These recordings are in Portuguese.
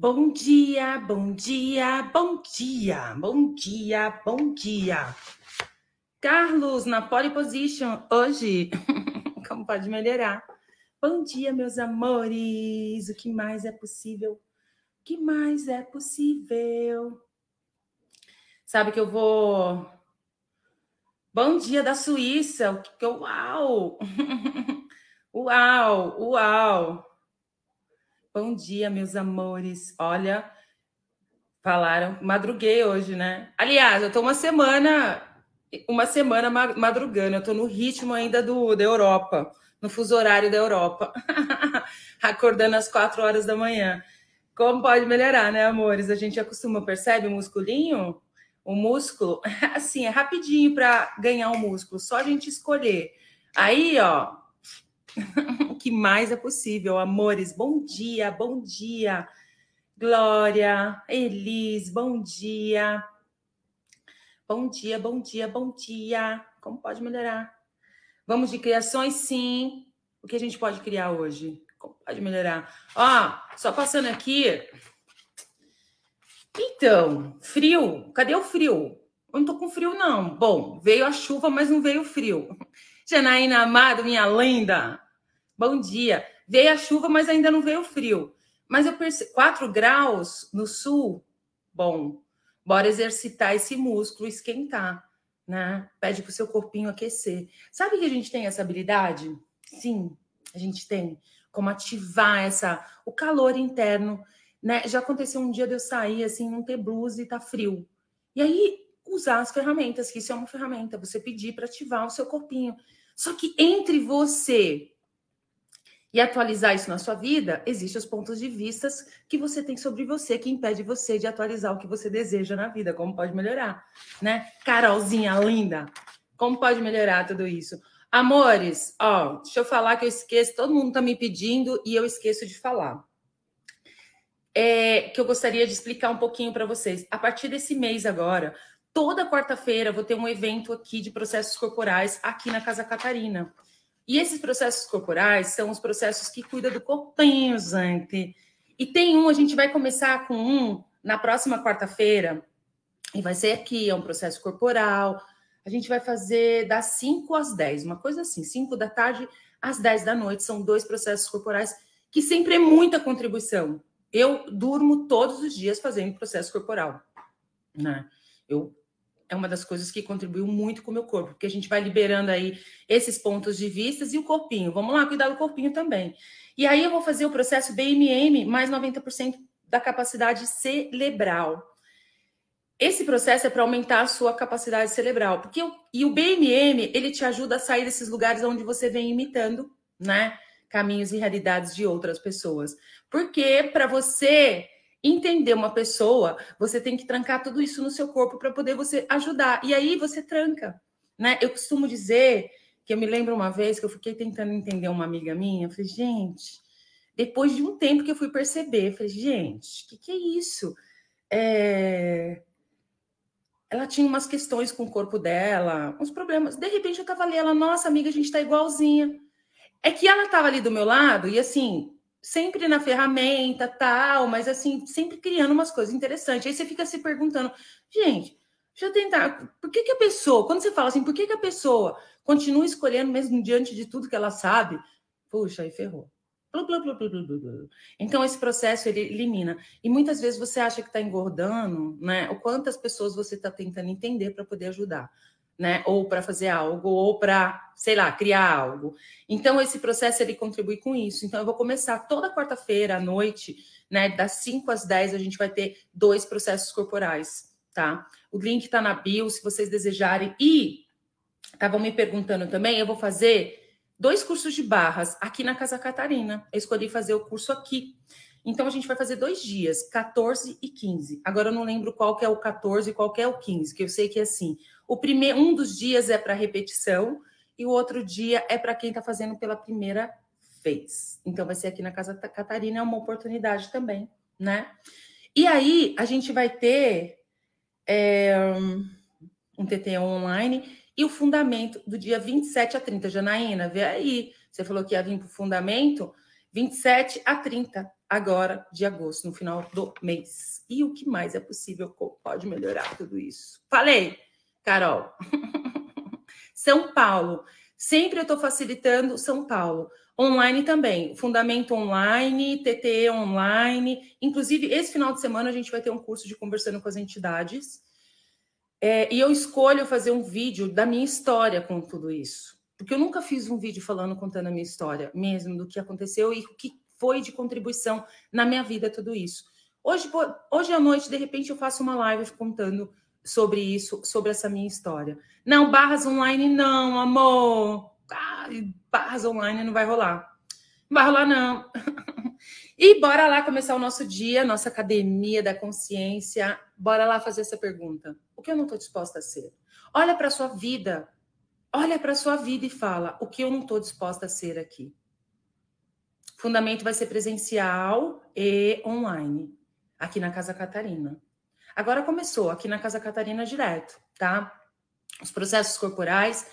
Bom dia, bom dia, bom dia, bom dia, bom dia. Carlos, na pole position, hoje, como pode melhorar? Bom dia, meus amores. O que mais é possível? O que mais é possível? Sabe que eu vou. Bom dia da Suíça. O que eu. Uau! Uau! Uau! Bom dia, meus amores. Olha, falaram, madruguei hoje, né? Aliás, eu tô uma semana, uma semana madrugando, eu tô no ritmo ainda do da Europa, no fuso horário da Europa. Acordando às quatro horas da manhã. Como pode melhorar, né, amores? A gente acostuma, percebe o musculinho? O músculo, assim, é rapidinho para ganhar o um músculo, só a gente escolher. Aí, ó, que mais é possível, amores. Bom dia, bom dia. Glória, Elis, bom dia. Bom dia, bom dia, bom dia. Como pode melhorar? Vamos de criações? Sim. O que a gente pode criar hoje? Como pode melhorar? Ó, só passando aqui. Então, frio. Cadê o frio? Eu não tô com frio, não. Bom, veio a chuva, mas não veio o frio. Janaína Amado, minha lenda. Bom dia. Veio a chuva, mas ainda não veio o frio. Mas eu percebo 4 graus no sul. Bom, bora exercitar esse músculo, esquentar, né? Pede para o seu corpinho aquecer. Sabe que a gente tem essa habilidade? Sim, a gente tem como ativar essa o calor interno, né? Já aconteceu um dia de eu sair assim, não ter blusa e tá frio. E aí usar as ferramentas, que isso é uma ferramenta, você pedir para ativar o seu corpinho. Só que entre você e atualizar isso na sua vida, existem os pontos de vista que você tem sobre você, que impede você de atualizar o que você deseja na vida, como pode melhorar, né? Carolzinha linda, como pode melhorar tudo isso? Amores, ó, deixa eu falar que eu esqueço, todo mundo tá me pedindo e eu esqueço de falar. É, que eu gostaria de explicar um pouquinho para vocês. A partir desse mês agora, toda quarta-feira vou ter um evento aqui de processos corporais aqui na Casa Catarina. E esses processos corporais são os processos que cuidam do corpinho, gente. E tem um, a gente vai começar com um na próxima quarta-feira, e vai ser aqui, é um processo corporal. A gente vai fazer das 5 às 10, uma coisa assim, 5 da tarde às 10 da noite. São dois processos corporais que sempre é muita contribuição. Eu durmo todos os dias fazendo processo corporal. Né? Eu é uma das coisas que contribuiu muito com o meu corpo, porque a gente vai liberando aí esses pontos de vistas e o corpinho. Vamos lá, cuidar do corpinho também. E aí eu vou fazer o processo BMM mais 90% da capacidade cerebral. Esse processo é para aumentar a sua capacidade cerebral, porque e o BMM, ele te ajuda a sair desses lugares onde você vem imitando, né, caminhos e realidades de outras pessoas. Porque para você entender uma pessoa, você tem que trancar tudo isso no seu corpo para poder você ajudar. E aí você tranca, né? Eu costumo dizer que eu me lembro uma vez que eu fiquei tentando entender uma amiga minha, eu falei, gente, depois de um tempo que eu fui perceber, eu falei, gente, o que, que é isso? É... Ela tinha umas questões com o corpo dela, uns problemas. De repente eu tava ali, ela, nossa amiga, a gente tá igualzinha. É que ela tava ali do meu lado e assim, sempre na ferramenta, tal, mas assim, sempre criando umas coisas interessantes. Aí você fica se perguntando, gente, deixa eu tentar, por que, que a pessoa, quando você fala assim, por que, que a pessoa continua escolhendo mesmo diante de tudo que ela sabe? Puxa, aí ferrou. Então, esse processo ele elimina. E muitas vezes você acha que está engordando, né? O quantas pessoas você está tentando entender para poder ajudar né? Ou para fazer algo, ou para, sei lá, criar algo. Então, esse processo ele contribui com isso. Então, eu vou começar toda quarta-feira à noite, né? Das 5 às 10, a gente vai ter dois processos corporais, tá? O link está na bio, se vocês desejarem. E estavam me perguntando também, eu vou fazer dois cursos de barras aqui na Casa Catarina. Eu escolhi fazer o curso aqui. Então, a gente vai fazer dois dias, 14 e 15. Agora, eu não lembro qual que é o 14 e qual que é o 15, que eu sei que é assim. O primeiro, um dos dias é para repetição e o outro dia é para quem está fazendo pela primeira vez. Então vai ser aqui na Casa Catarina, é uma oportunidade também, né? E aí a gente vai ter é, um TT online e o fundamento do dia 27 a 30. Janaína, vê aí. Você falou que ia vir para o fundamento 27 a 30. Agora de agosto, no final do mês. E o que mais é possível pode melhorar tudo isso? Falei, Carol. São Paulo. Sempre eu estou facilitando São Paulo. Online também, Fundamento Online, TTE Online. Inclusive, esse final de semana a gente vai ter um curso de conversando com as entidades. É, e eu escolho fazer um vídeo da minha história com tudo isso. Porque eu nunca fiz um vídeo falando, contando a minha história mesmo, do que aconteceu e o que foi de contribuição na minha vida tudo isso. Hoje, hoje à noite, de repente, eu faço uma live contando sobre isso, sobre essa minha história. Não, barras online não, amor. Ah, barras online não vai rolar. Não vai rolar, não. e bora lá começar o nosso dia, nossa academia da consciência. Bora lá fazer essa pergunta. O que eu não estou disposta a ser? Olha para a sua vida. Olha para a sua vida e fala: o que eu não estou disposta a ser aqui? Fundamento vai ser presencial e online, aqui na Casa Catarina. Agora começou aqui na Casa Catarina direto, tá? Os processos corporais,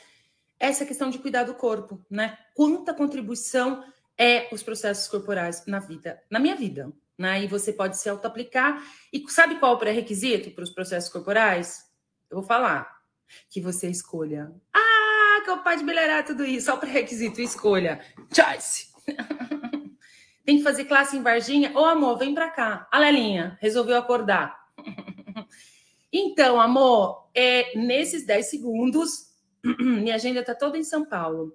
essa questão de cuidar do corpo, né? Quanta contribuição é os processos corporais na vida, na minha vida, né? E você pode se auto-aplicar. E sabe qual o pré-requisito para os processos corporais? Eu vou falar. Que você escolha. Ah, capaz de melhorar tudo isso. Só o pré-requisito, escolha. Choice. Tem que fazer classe em Varginha. Ô, amor, vem para cá. A Lelinha resolveu acordar. Então, amor, é, nesses 10 segundos, minha agenda está toda em São Paulo.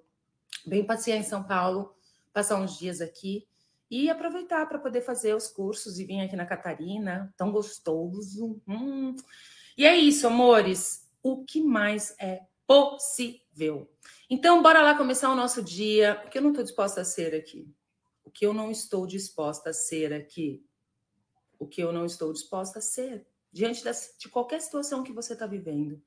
Vem passear em São Paulo, passar uns dias aqui e aproveitar para poder fazer os cursos e vir aqui na Catarina, tão gostoso. Hum. E é isso, amores. O que mais é possível? Então, bora lá começar o nosso dia. O que eu não estou disposta a ser aqui? O que eu não estou disposta a ser aqui? O que eu não estou disposta a ser? diante das, de qualquer situação que você está vivendo.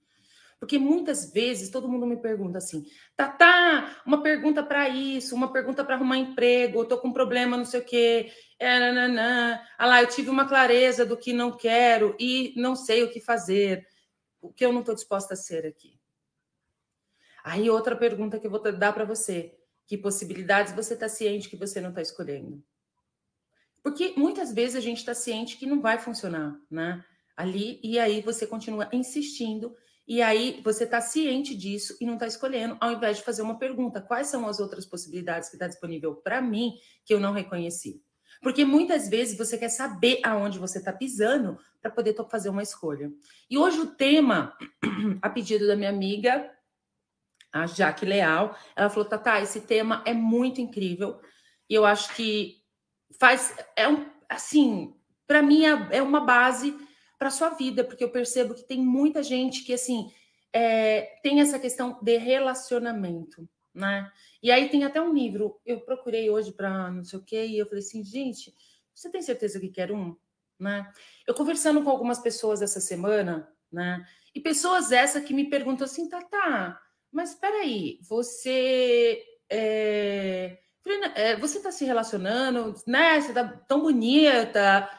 Porque muitas vezes todo mundo me pergunta assim: tá, tá, uma pergunta para isso, uma pergunta para arrumar emprego, eu tô com um problema, não sei o quê. É, nananã. Ah lá, eu tive uma clareza do que não quero e não sei o que fazer. O que eu não estou disposta a ser aqui. Aí outra pergunta que eu vou dar para você: que possibilidades você está ciente que você não está escolhendo? Porque muitas vezes a gente está ciente que não vai funcionar, né? ali, e aí você continua insistindo, e aí você está ciente disso e não está escolhendo, ao invés de fazer uma pergunta: quais são as outras possibilidades que está disponível para mim que eu não reconheci? Porque muitas vezes você quer saber aonde você está pisando para poder fazer uma escolha. E hoje o tema, a pedido da minha amiga, a Jaque Leal, ela falou: Tata, esse tema é muito incrível. E eu acho que faz. É um. Assim, para mim é, é uma base para sua vida, porque eu percebo que tem muita gente que assim é, tem essa questão de relacionamento, né? E aí tem até um livro, eu procurei hoje para não sei o quê, e eu falei assim, gente, você tem certeza que quer um? Né? Eu conversando com algumas pessoas essa semana, né? E pessoas essa que me perguntam assim, tá, tá, mas espera aí, você é, é você está se relacionando, né? Você tá tão bonita.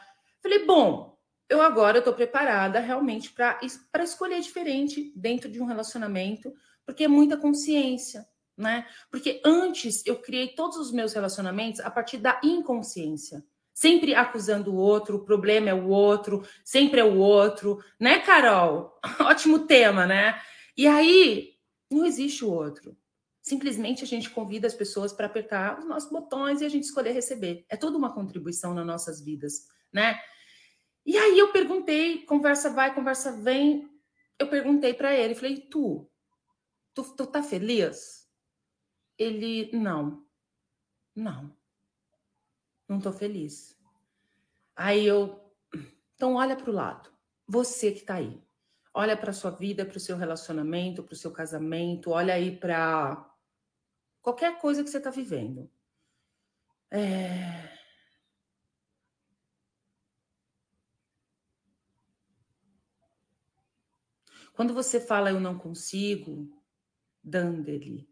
Falei, bom, eu agora estou preparada realmente para escolher diferente dentro de um relacionamento, porque é muita consciência, né? Porque antes eu criei todos os meus relacionamentos a partir da inconsciência. Sempre acusando o outro, o problema é o outro, sempre é o outro, né, Carol? Ótimo tema, né? E aí não existe o outro. Simplesmente a gente convida as pessoas para apertar os nossos botões e a gente escolher receber. É toda uma contribuição nas nossas vidas, né? E aí eu perguntei, conversa vai, conversa vem. Eu perguntei para ele, falei: "Tu, tu, tu tá feliz?" Ele: "Não. Não. Não tô feliz." Aí eu: "Então olha para o lado. Você que tá aí. Olha para sua vida, para o seu relacionamento, para o seu casamento, olha aí para qualquer coisa que você está vivendo. É, Quando você fala eu não consigo, Dandeli,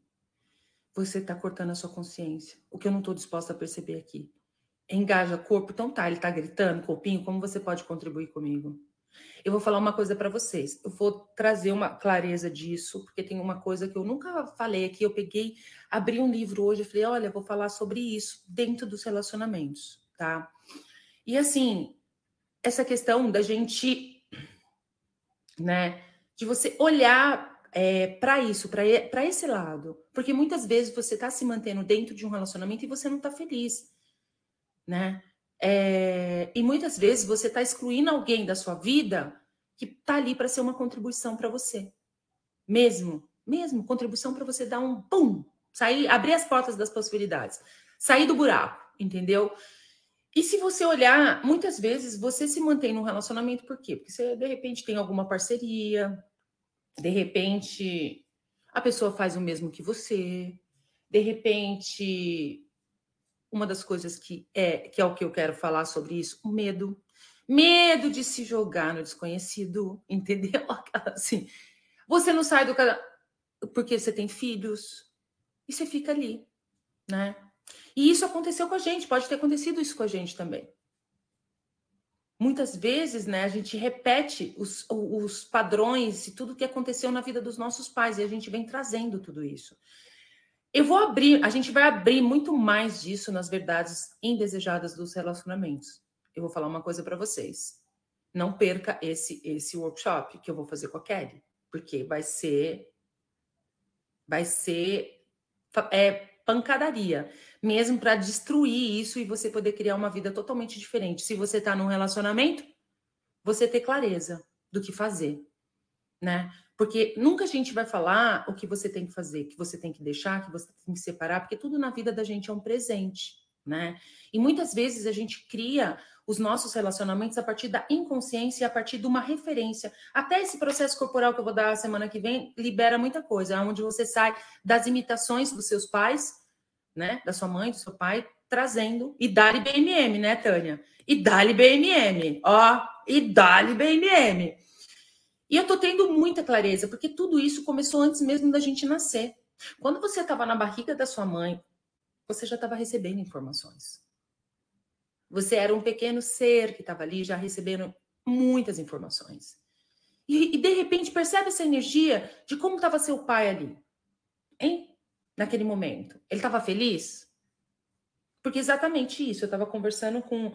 você está cortando a sua consciência. O que eu não estou disposta a perceber aqui. Engaja corpo, então tá, ele está gritando, corpinho, como você pode contribuir comigo? Eu vou falar uma coisa para vocês. Eu vou trazer uma clareza disso, porque tem uma coisa que eu nunca falei aqui. Eu peguei, abri um livro hoje e falei: olha, vou falar sobre isso dentro dos relacionamentos. tá? E assim, essa questão da gente, né, de você olhar é, para isso, para esse lado, porque muitas vezes você está se mantendo dentro de um relacionamento e você não está feliz, né? É, e muitas vezes você está excluindo alguém da sua vida que está ali para ser uma contribuição para você, mesmo, mesmo contribuição para você dar um pum, sair, abrir as portas das possibilidades, sair do buraco, entendeu? E se você olhar, muitas vezes você se mantém num relacionamento por quê? Porque você de repente tem alguma parceria, de repente a pessoa faz o mesmo que você, de repente uma das coisas que é que é o que eu quero falar sobre isso, o medo. Medo de se jogar no desconhecido, entendeu? Assim, você não sai do porque você tem filhos e você fica ali, né? E isso aconteceu com a gente, pode ter acontecido isso com a gente também. Muitas vezes, né, a gente repete os, os padrões e tudo que aconteceu na vida dos nossos pais e a gente vem trazendo tudo isso. Eu vou abrir, a gente vai abrir muito mais disso nas verdades indesejadas dos relacionamentos. Eu vou falar uma coisa para vocês. Não perca esse esse workshop que eu vou fazer com a Kelly, porque vai ser vai ser é, pancadaria, mesmo para destruir isso e você poder criar uma vida totalmente diferente. Se você está num relacionamento, você ter clareza do que fazer, né? Porque nunca a gente vai falar o que você tem que fazer, que você tem que deixar, que você tem que separar, porque tudo na vida da gente é um presente, né? E muitas vezes a gente cria os nossos relacionamentos a partir da inconsciência, a partir de uma referência. Até esse processo corporal que eu vou dar semana que vem libera muita coisa, onde você sai das imitações dos seus pais, né, da sua mãe, do seu pai, trazendo e dá-lhe BMM, né, Tânia? E dá-lhe BMM, ó, e dá-lhe BMM. E eu tô tendo muita clareza, porque tudo isso começou antes mesmo da gente nascer. Quando você estava na barriga da sua mãe, você já estava recebendo informações. Você era um pequeno ser que estava ali já recebendo muitas informações. E, e, de repente percebe essa energia de como estava seu pai ali, hein? Naquele momento. Ele estava feliz? Porque exatamente isso. Eu estava conversando com.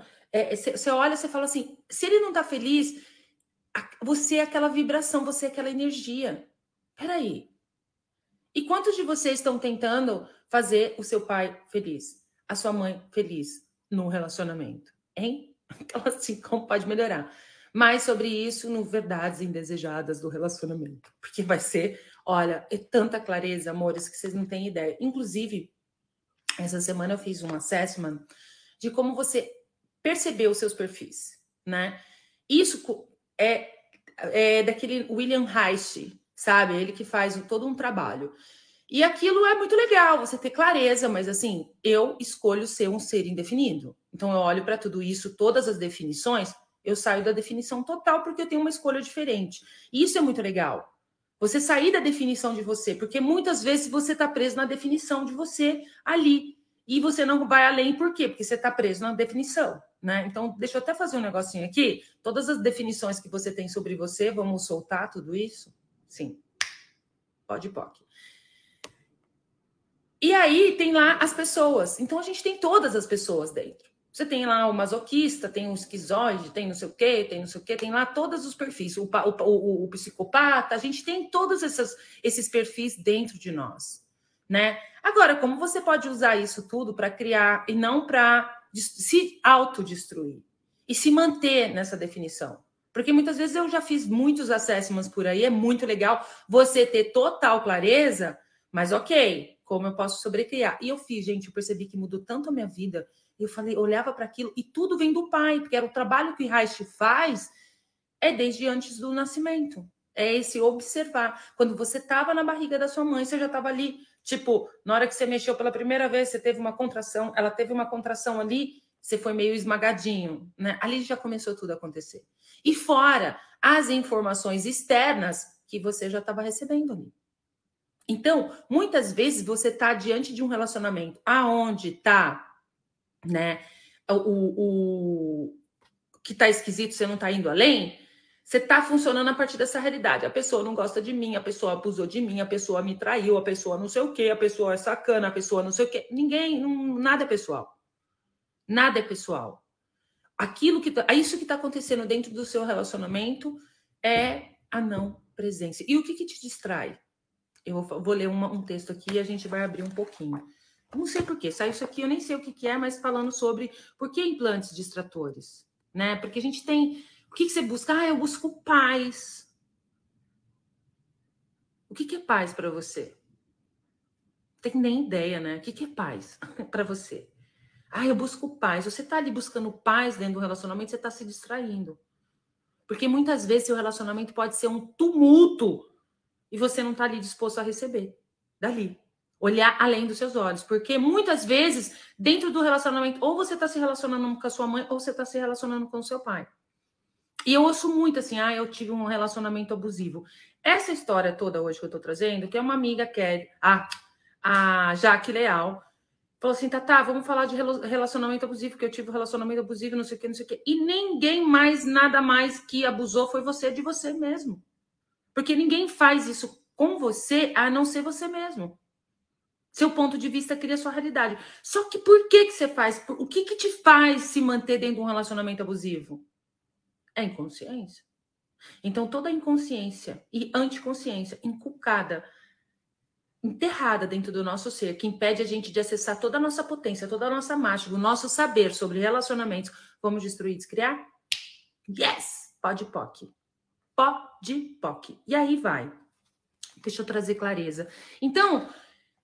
Você é, olha, você fala assim: se ele não está feliz, você é aquela vibração, você é aquela energia. Peraí. E quantos de vocês estão tentando fazer o seu pai feliz, a sua mãe feliz, no relacionamento, hein? Então, assim, como pode melhorar? Mais sobre isso no Verdades Indesejadas do Relacionamento, porque vai ser, olha, é tanta clareza, amores, que vocês não têm ideia. Inclusive, essa semana eu fiz um assessment de como você percebeu os seus perfis, né? Isso é, é daquele William Reich, sabe? Ele que faz todo um trabalho. E aquilo é muito legal, você ter clareza, mas assim, eu escolho ser um ser indefinido. Então eu olho para tudo isso, todas as definições, eu saio da definição total porque eu tenho uma escolha diferente. E isso é muito legal. Você sair da definição de você, porque muitas vezes você está preso na definição de você ali. E você não vai além, por quê? Porque você está preso na definição. Né? Então, deixa eu até fazer um negocinho aqui. Todas as definições que você tem sobre você, vamos soltar tudo isso? Sim. Pode, pode. E aí tem lá as pessoas. Então a gente tem todas as pessoas dentro. Você tem lá o masoquista, tem o esquizoide, tem não sei o quê, tem não sei o quê, tem lá todos os perfis. O, o, o, o psicopata, a gente tem todos esses perfis dentro de nós. Né? Agora, como você pode usar isso tudo para criar e não para se autodestruir e se manter nessa definição? Porque muitas vezes eu já fiz muitos assessments por aí, é muito legal você ter total clareza, mas ok, como eu posso sobrecriar. E eu fiz, gente, eu percebi que mudou tanto a minha vida. Eu falei, olhava para aquilo e tudo vem do pai, porque era o trabalho que Reich faz é desde antes do nascimento. É esse observar. Quando você estava na barriga da sua mãe, você já estava ali, tipo, na hora que você mexeu pela primeira vez, você teve uma contração, ela teve uma contração ali, você foi meio esmagadinho, né? Ali já começou tudo a acontecer. E fora as informações externas que você já estava recebendo ali. Então, muitas vezes você está diante de um relacionamento aonde está, né, o, o que está esquisito, você não está indo além, você está funcionando a partir dessa realidade. A pessoa não gosta de mim, a pessoa abusou de mim, a pessoa me traiu, a pessoa não sei o quê, a pessoa é sacana, a pessoa não sei o quê. Ninguém, não, nada é pessoal. Nada é pessoal. Aquilo que tá, isso que está acontecendo dentro do seu relacionamento é a não presença. E o que, que te distrai? Eu vou, vou ler uma, um texto aqui e a gente vai abrir um pouquinho. Não sei por quê, saiu isso aqui, eu nem sei o que, que é, mas falando sobre por que implantes distratores, né? Porque a gente tem. O que, que você busca? Ah, eu busco paz. O que, que é paz para você? Tem nem ideia, né? O que, que é paz para você? Ah, eu busco paz. Você está ali buscando paz dentro do relacionamento, você está se distraindo. Porque muitas vezes seu relacionamento pode ser um tumulto e você não está ali disposto a receber dali olhar além dos seus olhos, porque muitas vezes, dentro do relacionamento, ou você está se relacionando com a sua mãe, ou você está se relacionando com o seu pai. E eu ouço muito assim, ah, eu tive um relacionamento abusivo. Essa história toda hoje que eu estou trazendo, que é uma amiga Kelly, a, a Jaque Leal, falou assim, tá, tá, vamos falar de relacionamento abusivo, que eu tive um relacionamento abusivo, não sei o que, não sei o que. E ninguém mais, nada mais que abusou foi você de você mesmo. Porque ninguém faz isso com você a não ser você mesmo. Seu ponto de vista cria sua realidade. Só que por que, que você faz? O que, que te faz se manter dentro de um relacionamento abusivo? É inconsciência. Então, toda inconsciência e anticonsciência inculcada, enterrada dentro do nosso ser, que impede a gente de acessar toda a nossa potência, toda a nossa marcha, o nosso saber sobre relacionamentos, vamos destruir, descriar? Yes! Pode POC. Pode POC. E aí vai. Deixa eu trazer clareza. Então,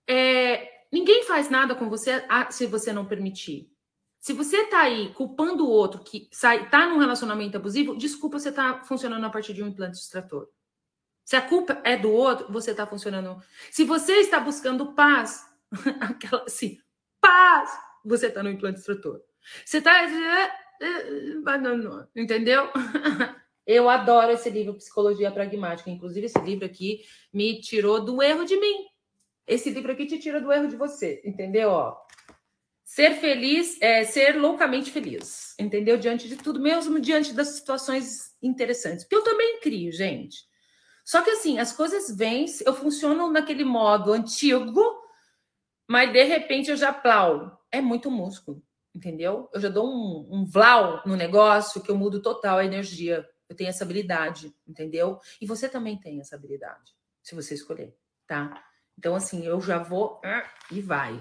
é, ninguém faz nada com você se você não permitir. Se você tá aí culpando o outro que sai, tá num relacionamento abusivo, desculpa, você tá funcionando a partir de um implante extrator. Se a culpa é do outro, você tá funcionando. Se você está buscando paz, aquela assim, paz, você tá no implante extrator. Você tá entendeu? Eu adoro esse livro Psicologia Pragmática, inclusive esse livro aqui me tirou do erro de mim. Esse livro aqui te tira do erro de você, entendeu? Ó, ser feliz é ser loucamente feliz, entendeu? Diante de tudo, mesmo diante das situações interessantes. Porque eu também crio, gente. Só que assim, as coisas vêm, eu funciono naquele modo antigo, mas de repente eu já plau. É muito músculo, entendeu? Eu já dou um, um vlau no negócio que eu mudo total a energia. Eu tenho essa habilidade, entendeu? E você também tem essa habilidade, se você escolher, tá? Então, assim, eu já vou ah, e vai.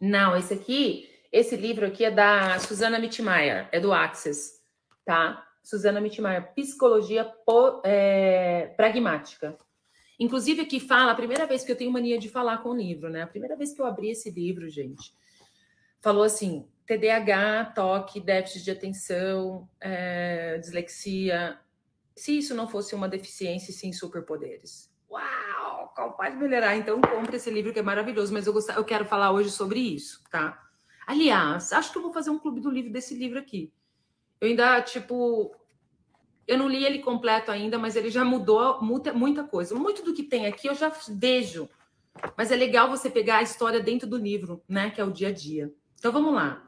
Não, esse aqui, esse livro aqui é da Susana Mitmeyer, é do Access, tá? Susana Mitmeyer, Psicologia é, Pragmática. Inclusive, aqui fala, a primeira vez que eu tenho mania de falar com o livro, né? A primeira vez que eu abri esse livro, gente, falou assim: TDAH, toque, déficit de atenção, é, dislexia. Se isso não fosse uma deficiência, sim superpoderes. Pode melhorar? Então compre esse livro que é maravilhoso, mas eu, gost... eu quero falar hoje sobre isso, tá? Aliás, acho que eu vou fazer um clube do livro desse livro aqui. Eu ainda, tipo, eu não li ele completo ainda, mas ele já mudou muita, muita coisa. Muito do que tem aqui eu já vejo. Mas é legal você pegar a história dentro do livro, né? Que é o dia a dia. Então vamos lá.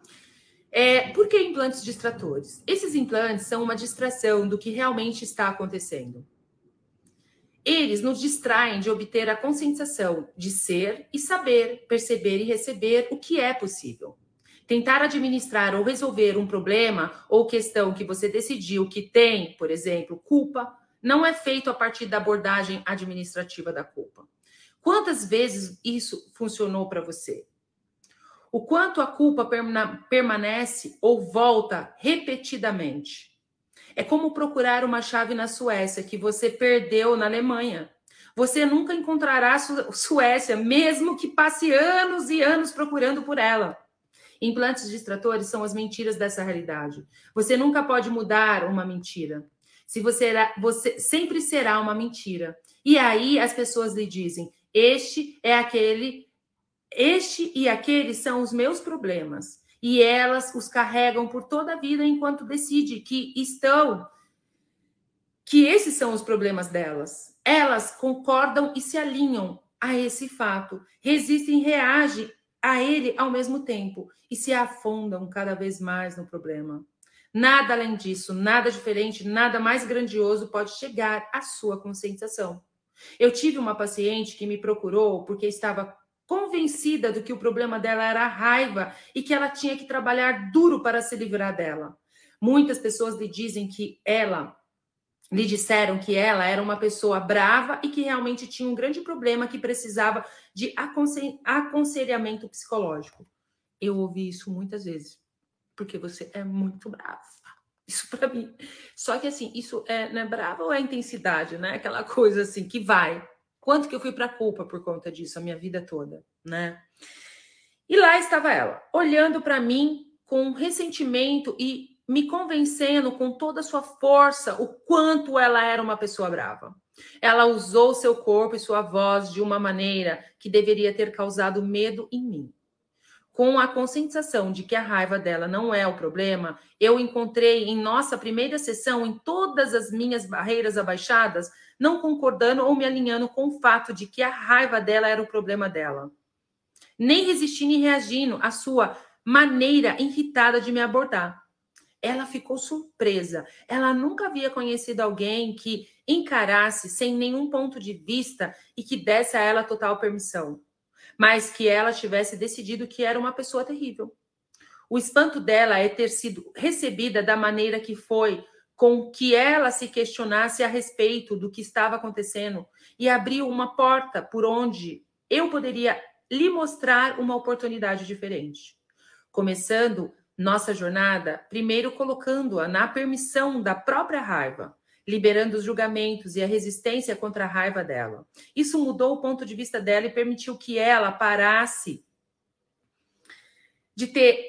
É, por que implantes distratores? Esses implantes são uma distração do que realmente está acontecendo. Eles nos distraem de obter a conscientização de ser e saber, perceber e receber o que é possível. Tentar administrar ou resolver um problema ou questão que você decidiu que tem, por exemplo, culpa, não é feito a partir da abordagem administrativa da culpa. Quantas vezes isso funcionou para você? O quanto a culpa permanece ou volta repetidamente? É como procurar uma chave na Suécia que você perdeu na Alemanha. Você nunca encontrará a Suécia, mesmo que passe anos e anos procurando por ela. Implantes distratores são as mentiras dessa realidade. Você nunca pode mudar uma mentira. Se você, era, você sempre será uma mentira. E aí as pessoas lhe dizem: este é aquele, este e aquele são os meus problemas e elas os carregam por toda a vida enquanto decide que estão que esses são os problemas delas. Elas concordam e se alinham a esse fato, resistem, reagem a ele ao mesmo tempo e se afundam cada vez mais no problema. Nada além disso, nada diferente, nada mais grandioso pode chegar à sua conscientização. Eu tive uma paciente que me procurou porque estava convencida do que o problema dela era a raiva e que ela tinha que trabalhar duro para se livrar dela. Muitas pessoas lhe dizem que ela lhe disseram que ela era uma pessoa brava e que realmente tinha um grande problema que precisava de aconselhamento psicológico. Eu ouvi isso muitas vezes, porque você é muito brava. Isso para mim. Só que assim, isso é, não é brava ou é intensidade, né? Aquela coisa assim que vai. Quanto que eu fui para culpa por conta disso a minha vida toda, né? E lá estava ela, olhando para mim com ressentimento e me convencendo com toda a sua força o quanto ela era uma pessoa brava. Ela usou seu corpo e sua voz de uma maneira que deveria ter causado medo em mim. Com a conscientização de que a raiva dela não é o problema, eu encontrei em nossa primeira sessão, em todas as minhas barreiras abaixadas, não concordando ou me alinhando com o fato de que a raiva dela era o problema dela. Nem resistindo e reagindo à sua maneira irritada de me abordar ela ficou surpresa. Ela nunca havia conhecido alguém que encarasse sem nenhum ponto de vista e que desse a ela total permissão, mas que ela tivesse decidido que era uma pessoa terrível. O espanto dela é ter sido recebida da maneira que foi, com que ela se questionasse a respeito do que estava acontecendo e abriu uma porta por onde eu poderia lhe mostrar uma oportunidade diferente. Começando nossa jornada, primeiro colocando-a na permissão da própria raiva, liberando os julgamentos e a resistência contra a raiva dela. Isso mudou o ponto de vista dela e permitiu que ela parasse de ter.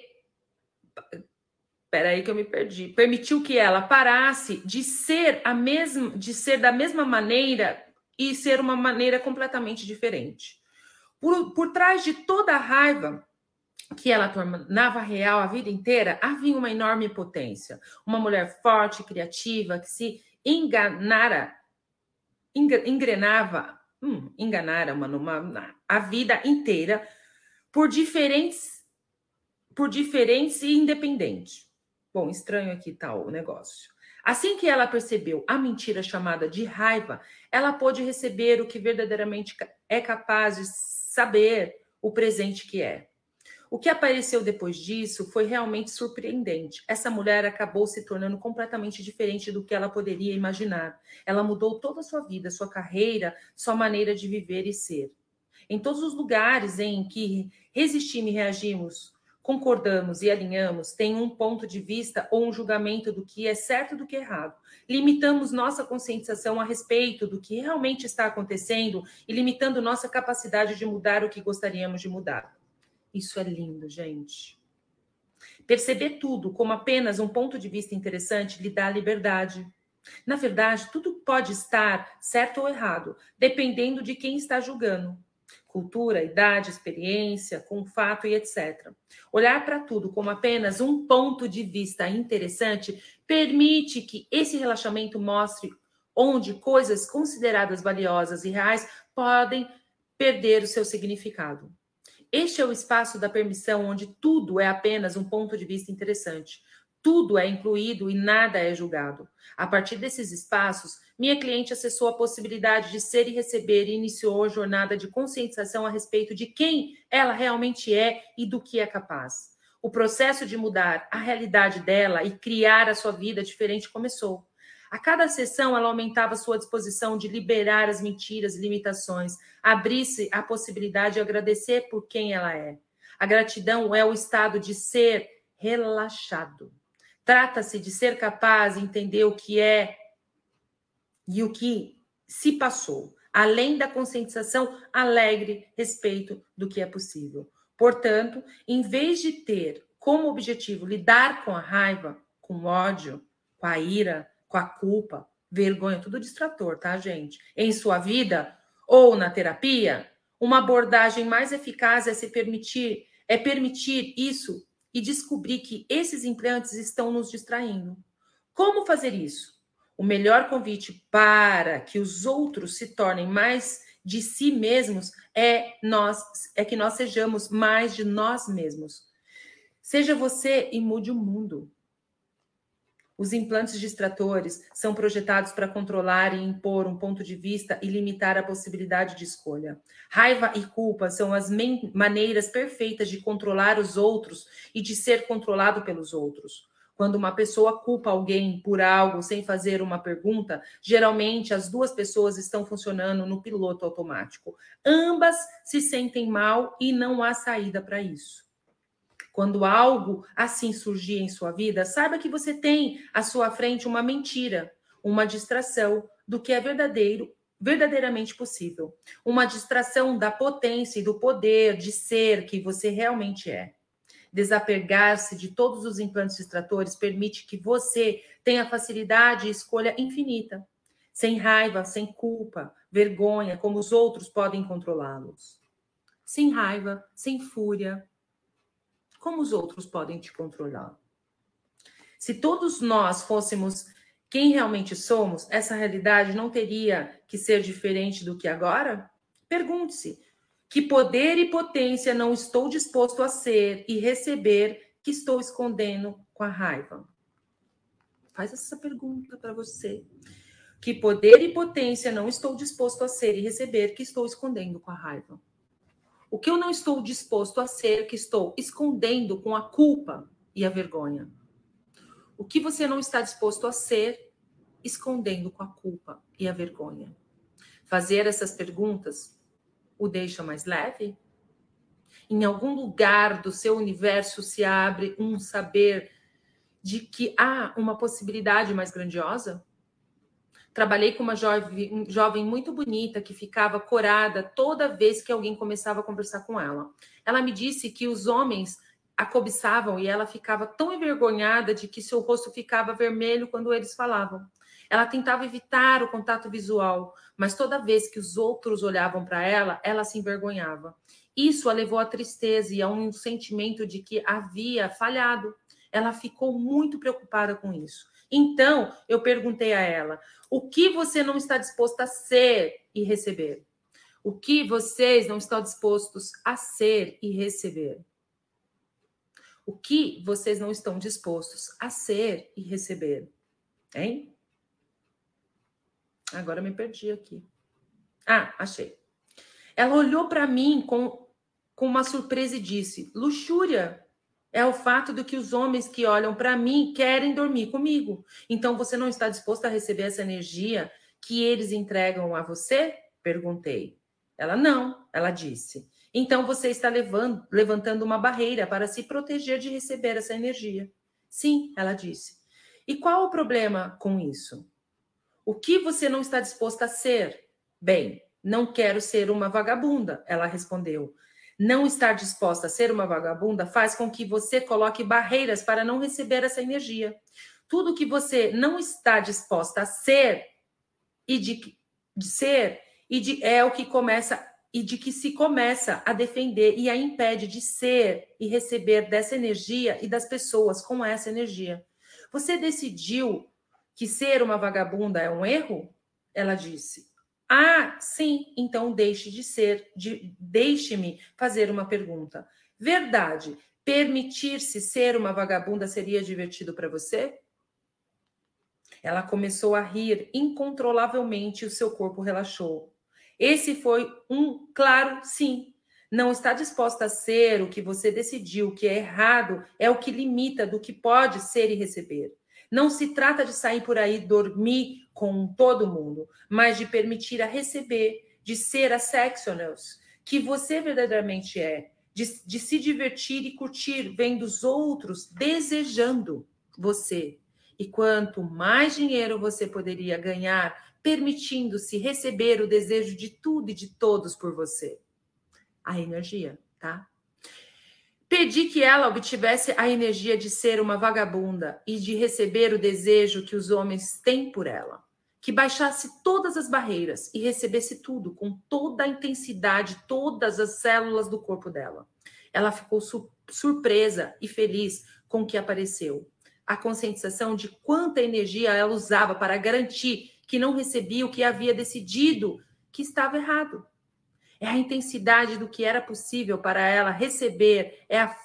Espera aí que eu me perdi. Permitiu que ela parasse de ser a mesma, de ser da mesma maneira e ser uma maneira completamente diferente. Por, por trás de toda a raiva que ela tornava real a vida inteira, havia uma enorme potência. Uma mulher forte, criativa, que se enganara, engrenava, hum, enganara uma, uma, a vida inteira por diferentes, por diferentes e independente. Bom, estranho aqui tá o negócio. Assim que ela percebeu a mentira chamada de raiva, ela pôde receber o que verdadeiramente é capaz de saber o presente que é. O que apareceu depois disso foi realmente surpreendente. Essa mulher acabou se tornando completamente diferente do que ela poderia imaginar. Ela mudou toda a sua vida, sua carreira, sua maneira de viver e ser. Em todos os lugares em que resistimos e reagimos, concordamos e alinhamos, tem um ponto de vista ou um julgamento do que é certo e do que é errado. Limitamos nossa conscientização a respeito do que realmente está acontecendo e limitando nossa capacidade de mudar o que gostaríamos de mudar. Isso é lindo, gente. Perceber tudo como apenas um ponto de vista interessante lhe dá liberdade. Na verdade, tudo pode estar certo ou errado, dependendo de quem está julgando. Cultura, idade, experiência, com fato e etc. Olhar para tudo como apenas um ponto de vista interessante permite que esse relaxamento mostre onde coisas consideradas valiosas e reais podem perder o seu significado. Este é o espaço da permissão onde tudo é apenas um ponto de vista interessante. Tudo é incluído e nada é julgado. A partir desses espaços, minha cliente acessou a possibilidade de ser e receber e iniciou a jornada de conscientização a respeito de quem ela realmente é e do que é capaz. O processo de mudar a realidade dela e criar a sua vida diferente começou. A cada sessão, ela aumentava sua disposição de liberar as mentiras e limitações, abrir-se a possibilidade de agradecer por quem ela é. A gratidão é o estado de ser relaxado. Trata-se de ser capaz de entender o que é e o que se passou, além da conscientização alegre respeito do que é possível. Portanto, em vez de ter como objetivo lidar com a raiva, com o ódio, com a ira, com a culpa, vergonha, tudo distrator, tá, gente? Em sua vida ou na terapia, uma abordagem mais eficaz é se permitir, é permitir isso e descobrir que esses implantes estão nos distraindo. Como fazer isso? O melhor convite para que os outros se tornem mais de si mesmos é nós é que nós sejamos mais de nós mesmos. Seja você e mude o mundo. Os implantes distratores são projetados para controlar e impor um ponto de vista e limitar a possibilidade de escolha. Raiva e culpa são as maneiras perfeitas de controlar os outros e de ser controlado pelos outros. Quando uma pessoa culpa alguém por algo sem fazer uma pergunta, geralmente as duas pessoas estão funcionando no piloto automático. Ambas se sentem mal e não há saída para isso. Quando algo assim surgir em sua vida, saiba que você tem à sua frente uma mentira, uma distração do que é verdadeiro, verdadeiramente possível. Uma distração da potência e do poder de ser que você realmente é. Desapegar-se de todos os implantes distratores permite que você tenha facilidade e escolha infinita, sem raiva, sem culpa, vergonha, como os outros podem controlá-los. Sem raiva, sem fúria, como os outros podem te controlar? Se todos nós fôssemos quem realmente somos, essa realidade não teria que ser diferente do que agora? Pergunte-se: que poder e potência não estou disposto a ser e receber que estou escondendo com a raiva? Faz essa pergunta para você. Que poder e potência não estou disposto a ser e receber que estou escondendo com a raiva? O que eu não estou disposto a ser, que estou escondendo com a culpa e a vergonha. O que você não está disposto a ser, escondendo com a culpa e a vergonha. Fazer essas perguntas o deixa mais leve? Em algum lugar do seu universo se abre um saber de que há uma possibilidade mais grandiosa? Trabalhei com uma jovem, jovem muito bonita que ficava corada toda vez que alguém começava a conversar com ela. Ela me disse que os homens a cobiçavam e ela ficava tão envergonhada de que seu rosto ficava vermelho quando eles falavam. Ela tentava evitar o contato visual, mas toda vez que os outros olhavam para ela, ela se envergonhava. Isso a levou à tristeza e a um sentimento de que havia falhado. Ela ficou muito preocupada com isso. Então, eu perguntei a ela: o que você não está disposta a ser e receber? O que vocês não estão dispostos a ser e receber? O que vocês não estão dispostos a ser e receber? Hein? Agora me perdi aqui. Ah, achei. Ela olhou para mim com, com uma surpresa e disse: Luxúria, é o fato de que os homens que olham para mim querem dormir comigo. Então você não está disposto a receber essa energia que eles entregam a você? Perguntei. Ela não, ela disse. Então você está levando, levantando uma barreira para se proteger de receber essa energia. Sim, ela disse. E qual o problema com isso? O que você não está disposta a ser? Bem, não quero ser uma vagabunda, ela respondeu. Não estar disposta a ser uma vagabunda faz com que você coloque barreiras para não receber essa energia. Tudo que você não está disposta a ser e de, de ser e de é o que começa e de que se começa a defender e a impede de ser e receber dessa energia e das pessoas com essa energia. Você decidiu que ser uma vagabunda é um erro? Ela disse. Ah, sim, então deixe de ser, de, deixe-me fazer uma pergunta. Verdade, permitir-se ser uma vagabunda seria divertido para você? Ela começou a rir incontrolavelmente e o seu corpo relaxou. Esse foi um claro sim. Não está disposta a ser o que você decidiu que é errado, é o que limita do que pode ser e receber. Não se trata de sair por aí dormir com todo mundo, mas de permitir a receber, de ser a sectionals que você verdadeiramente é, de, de se divertir e curtir vendo os outros desejando você. E quanto mais dinheiro você poderia ganhar permitindo-se receber o desejo de tudo e de todos por você. A energia, tá? Pedi que ela obtivesse a energia de ser uma vagabunda e de receber o desejo que os homens têm por ela. Que baixasse todas as barreiras e recebesse tudo com toda a intensidade, todas as células do corpo dela. Ela ficou su surpresa e feliz com o que apareceu. A conscientização de quanta energia ela usava para garantir que não recebia o que havia decidido que estava errado é a intensidade do que era possível para ela receber, é a,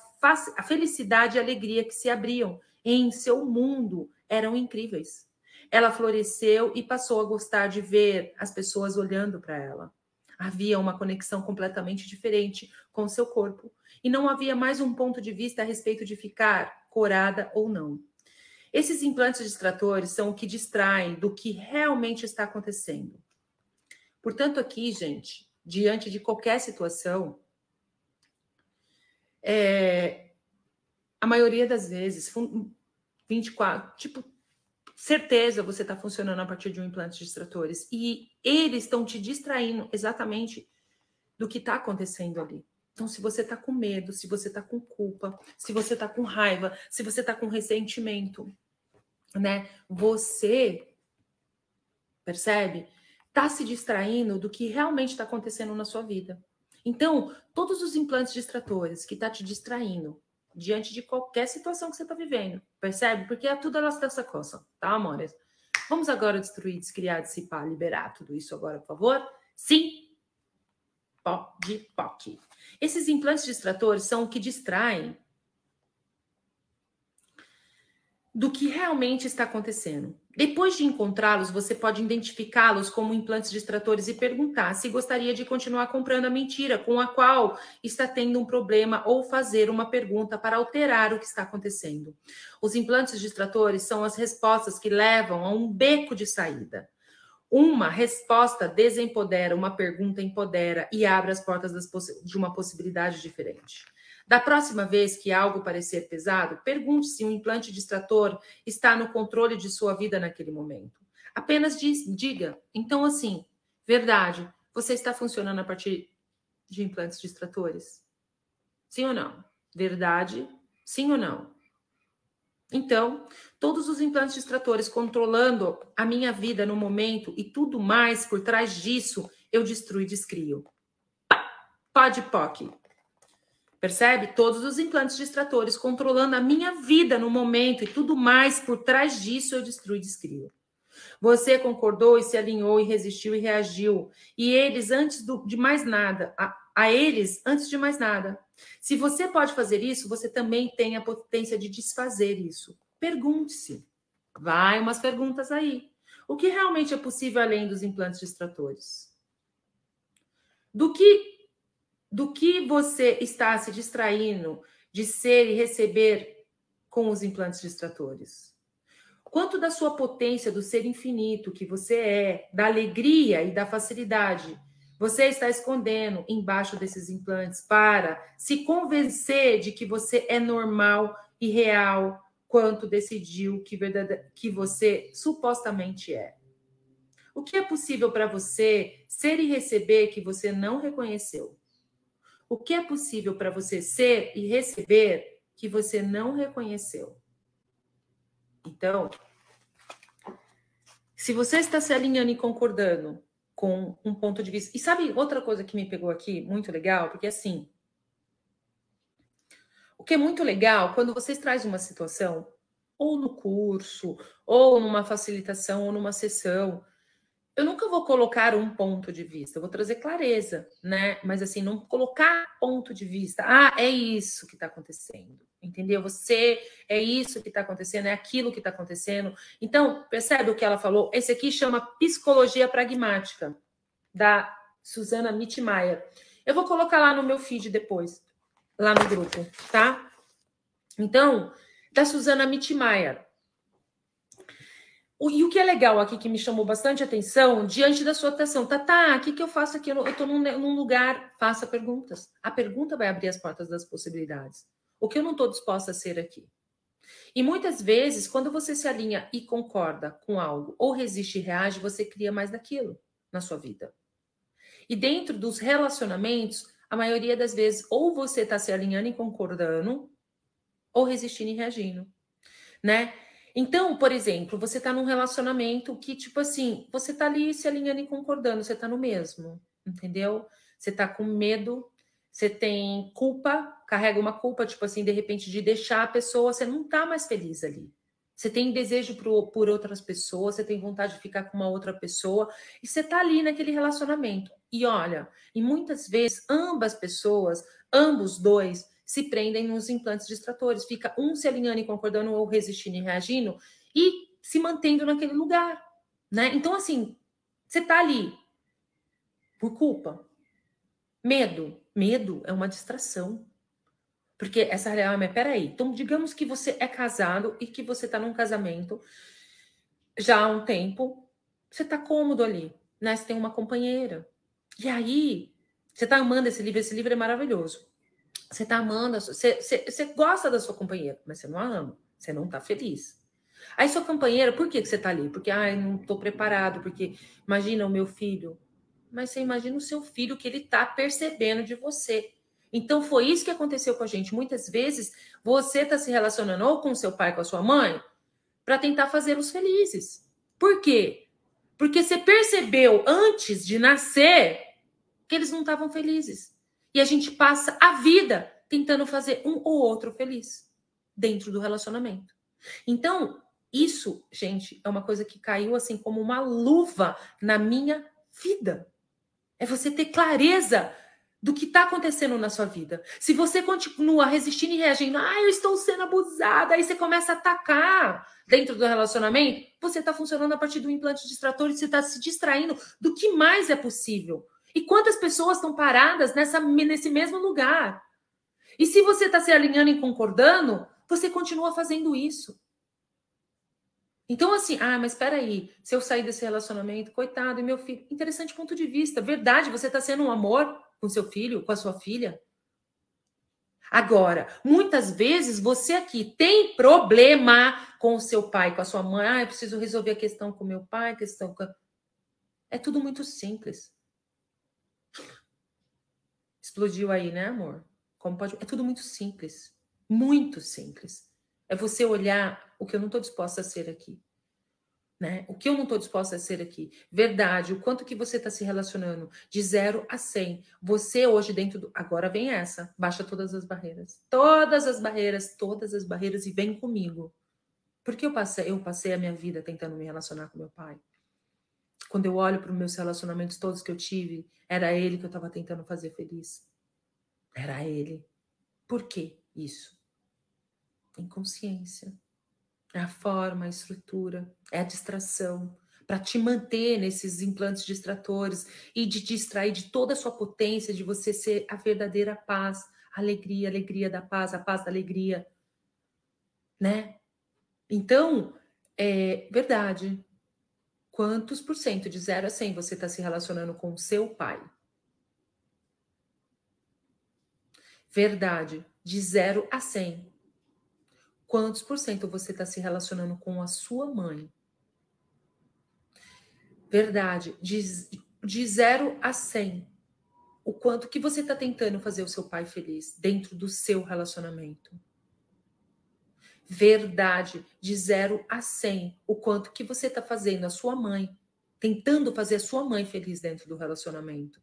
a felicidade e a alegria que se abriam em seu mundo eram incríveis. Ela floresceu e passou a gostar de ver as pessoas olhando para ela. Havia uma conexão completamente diferente com seu corpo e não havia mais um ponto de vista a respeito de ficar corada ou não. Esses implantes distratores são o que distraem do que realmente está acontecendo. Portanto, aqui, gente, diante de qualquer situação, é, a maioria das vezes, 24, tipo, certeza você está funcionando a partir de um implante distratores. E eles estão te distraindo exatamente do que está acontecendo ali. Então, se você está com medo, se você está com culpa, se você está com raiva, se você está com ressentimento, né? Você percebe? Está se distraindo do que realmente está acontecendo na sua vida. Então, todos os implantes distratores que está te distraindo diante de qualquer situação que você está vivendo, percebe? Porque é tudo elas dessa coça, tá, amores? Vamos agora destruir, descriar, dissipar, liberar tudo isso agora, por favor? Sim? Pode, POC. Esses implantes distratores são o que distraem do que realmente está acontecendo. Depois de encontrá-los, você pode identificá-los como implantes distratores e perguntar se gostaria de continuar comprando a mentira com a qual está tendo um problema ou fazer uma pergunta para alterar o que está acontecendo. Os implantes distratores são as respostas que levam a um beco de saída. Uma resposta desempodera, uma pergunta empodera e abre as portas de uma possibilidade diferente. Da próxima vez que algo parecer pesado, pergunte se um implante distrator está no controle de sua vida naquele momento. Apenas diz, diga. Então, assim, verdade, você está funcionando a partir de implantes distratores? Sim ou não? Verdade, sim ou não? Então, todos os implantes distratores controlando a minha vida no momento e tudo mais por trás disso, eu destruo e descrio. Pode POC. Percebe? Todos os implantes distratores controlando a minha vida no momento e tudo mais por trás disso eu destruo e descrio. Você concordou e se alinhou e resistiu e reagiu. E eles, antes do, de mais nada, a, a eles, antes de mais nada. Se você pode fazer isso, você também tem a potência de desfazer isso. Pergunte-se. Vai umas perguntas aí. O que realmente é possível além dos implantes distratores? Do que do que você está se distraindo de ser e receber com os implantes distratores? Quanto da sua potência, do ser infinito que você é, da alegria e da facilidade, você está escondendo embaixo desses implantes para se convencer de que você é normal e real quanto decidiu que, verdade, que você supostamente é? O que é possível para você ser e receber que você não reconheceu? O que é possível para você ser e receber que você não reconheceu? Então, se você está se alinhando e concordando com um ponto de vista. E sabe outra coisa que me pegou aqui, muito legal? Porque assim. O que é muito legal, quando vocês trazem uma situação, ou no curso, ou numa facilitação, ou numa sessão, eu nunca vou colocar um ponto de vista, eu vou trazer clareza, né? Mas assim, não colocar ponto de vista. Ah, é isso que está acontecendo, entendeu? Você é isso que está acontecendo, é aquilo que está acontecendo. Então, percebe o que ela falou? Esse aqui chama psicologia pragmática, da Susana Mitmayer. Eu vou colocar lá no meu feed depois, lá no grupo, tá? Então, da Susana Mitmayer. E o que é legal aqui, que me chamou bastante atenção, diante da sua atenção, tá, tá, o que, que eu faço aqui? Eu estou num, num, lugar, faça perguntas. A pergunta vai abrir as portas das possibilidades. O que eu não estou disposta a ser aqui? E muitas vezes, quando você se alinha e concorda com algo, ou resiste e reage, você cria mais daquilo na sua vida. E dentro dos relacionamentos, a maioria das vezes, ou você está se alinhando e concordando, ou resistindo e reagindo, né? Então, por exemplo, você está num relacionamento que, tipo assim, você está ali se alinhando e concordando, você está no mesmo, entendeu? Você está com medo, você tem culpa, carrega uma culpa, tipo assim, de repente, de deixar a pessoa, você não está mais feliz ali. Você tem desejo por, por outras pessoas, você tem vontade de ficar com uma outra pessoa, e você está ali naquele relacionamento. E olha, e muitas vezes ambas pessoas, ambos dois, se prendem nos implantes distratores. Fica um se alinhando e concordando ou resistindo e reagindo e se mantendo naquele lugar, né? Então, assim, você tá ali por culpa. Medo. Medo é uma distração. Porque essa real é, peraí. Então, digamos que você é casado e que você tá num casamento já há um tempo, você tá cômodo ali, né? Você tem uma companheira. E aí, você tá amando esse livro, esse livro é maravilhoso. Você tá amando, você, você, você gosta da sua companheira, mas você não a ama, você não tá feliz. Aí sua companheira, por que, que você tá ali? Porque, ai, não tô preparado, porque imagina o meu filho. Mas você imagina o seu filho que ele tá percebendo de você. Então foi isso que aconteceu com a gente. Muitas vezes você tá se relacionando ou com seu pai, com a sua mãe, para tentar fazê-los felizes. Por quê? Porque você percebeu antes de nascer que eles não estavam felizes. E a gente passa a vida tentando fazer um ou outro feliz dentro do relacionamento. Então, isso, gente, é uma coisa que caiu assim como uma luva na minha vida. É você ter clareza do que está acontecendo na sua vida. Se você continua resistindo e reagindo, ah, eu estou sendo abusada, aí você começa a atacar dentro do relacionamento, você está funcionando a partir do implante distrator e você está se distraindo do que mais é possível. E quantas pessoas estão paradas nessa, nesse mesmo lugar? E se você está se alinhando e concordando, você continua fazendo isso. Então, assim, ah, mas espera aí, se eu sair desse relacionamento, coitado, e meu filho. Interessante ponto de vista. Verdade, você está sendo um amor com seu filho, com a sua filha. Agora, muitas vezes você aqui tem problema com o seu pai, com a sua mãe. Ah, eu preciso resolver a questão com meu pai, questão com. É tudo muito simples. Explodiu aí, né, amor? Como pode. É tudo muito simples. Muito simples. É você olhar o que eu não estou disposta a ser aqui. Né? O que eu não estou disposta a ser aqui. Verdade, o quanto que você está se relacionando de 0 a 100. Você hoje dentro do. Agora vem essa. Baixa todas as barreiras. Todas as barreiras, todas as barreiras e vem comigo. Porque eu passei, eu passei a minha vida tentando me relacionar com meu pai. Quando eu olho para os meus relacionamentos todos que eu tive, era ele que eu estava tentando fazer feliz. Era ele. Por que isso? Inconsciência. É a forma, a estrutura, é a distração para te manter nesses implantes distratores e de distrair de toda a sua potência, de você ser a verdadeira paz, alegria, alegria da paz, a paz da alegria, né? Então, é verdade. Quantos por cento de 0 a 100 você está se relacionando com o seu pai? Verdade, de 0 a 100. Quantos por cento você está se relacionando com a sua mãe? Verdade, de, de 0 a 100. O quanto que você está tentando fazer o seu pai feliz dentro do seu relacionamento? Verdade de 0 a 100, o quanto que você está fazendo a sua mãe, tentando fazer a sua mãe feliz dentro do relacionamento.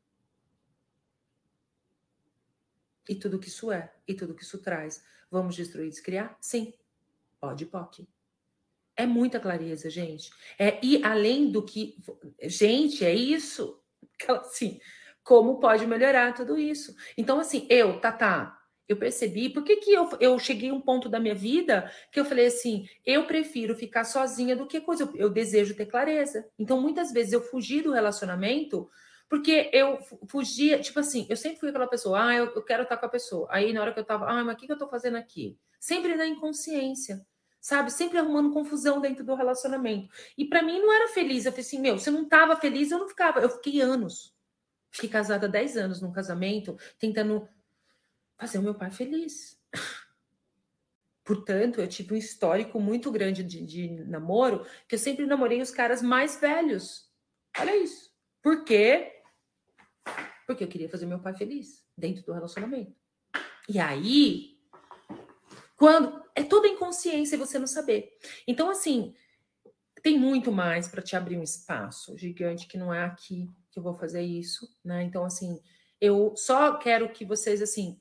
E tudo que isso é, e tudo que isso traz. Vamos destruir e descriar? Sim. Pode, POC. É muita clareza, gente. É ir além do que. Gente, é isso. Assim, como pode melhorar tudo isso? Então, assim, eu, Tatá, eu percebi, por que, que eu, eu cheguei a um ponto da minha vida que eu falei assim, eu prefiro ficar sozinha do que coisa, eu, eu desejo ter clareza. Então, muitas vezes eu fugi do relacionamento porque eu fugia, tipo assim, eu sempre fui aquela pessoa, ah, eu, eu quero estar com a pessoa. Aí, na hora que eu tava, ah, mas o que, que eu tô fazendo aqui? Sempre na inconsciência, sabe? Sempre arrumando confusão dentro do relacionamento. E para mim não era feliz. Eu falei assim, meu, você não tava feliz, eu não ficava. Eu fiquei anos. Fiquei casada há 10 anos num casamento, tentando fazer o meu pai feliz. Portanto, eu tive um histórico muito grande de, de, namoro, que eu sempre namorei os caras mais velhos. Olha isso. Por quê? Porque eu queria fazer meu pai feliz dentro do relacionamento. E aí, quando é toda inconsciência você não saber. Então, assim, tem muito mais para te abrir um espaço gigante que não é aqui que eu vou fazer isso, né? Então, assim, eu só quero que vocês assim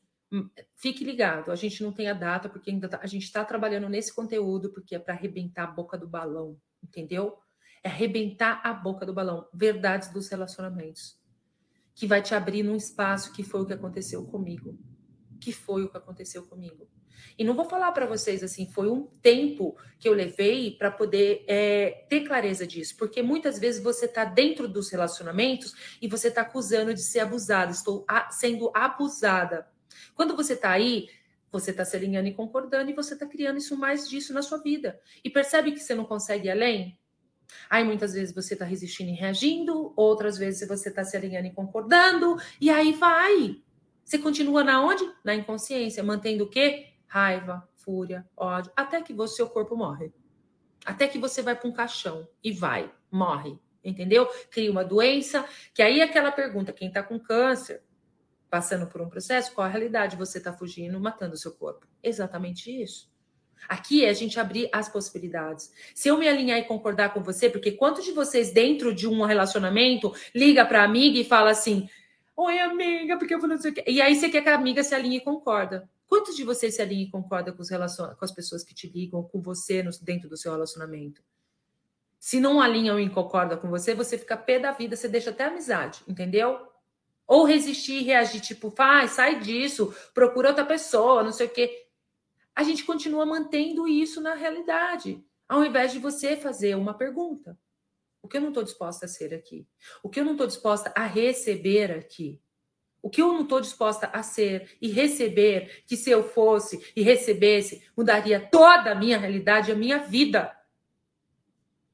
fique ligado, a gente não tem a data, porque ainda tá, a gente está trabalhando nesse conteúdo, porque é para arrebentar a boca do balão, entendeu? É arrebentar a boca do balão, verdades dos relacionamentos, que vai te abrir num espaço que foi o que aconteceu comigo. que foi o que aconteceu comigo. E não vou falar para vocês assim, foi um tempo que eu levei para poder é, ter clareza disso, porque muitas vezes você está dentro dos relacionamentos e você está acusando de ser abusada, estou a, sendo abusada. Quando você está aí, você está se alinhando e concordando e você está criando isso mais disso na sua vida. E percebe que você não consegue ir além? Aí muitas vezes você está resistindo e reagindo, outras vezes você está se alinhando e concordando, e aí vai. Você continua na onde? Na inconsciência, mantendo o quê? Raiva, fúria, ódio, até que você, seu corpo morre. Até que você vai para um caixão e vai, morre. Entendeu? Cria uma doença, que aí é aquela pergunta, quem está com câncer, passando por um processo, qual a realidade? Você está fugindo, matando o seu corpo. Exatamente isso. Aqui é a gente abrir as possibilidades. Se eu me alinhar e concordar com você, porque quantos de vocês dentro de um relacionamento liga para amiga e fala assim: "Oi, amiga, porque eu vou não sei o quê". E aí você quer que a amiga se alinhe e concorda. Quantos de vocês se alinham e concordam com, relacion... com as pessoas que te ligam, com você no... dentro do seu relacionamento? Se não alinham e concordam com você, você fica pé da vida, você deixa até amizade, entendeu? Ou resistir e reagir, tipo, faz, sai disso, procura outra pessoa, não sei o quê a gente continua mantendo isso na realidade, ao invés de você fazer uma pergunta. O que eu não estou disposta a ser aqui? O que eu não estou disposta a receber aqui? O que eu não estou disposta a ser e receber, que se eu fosse e recebesse, mudaria toda a minha realidade, a minha vida.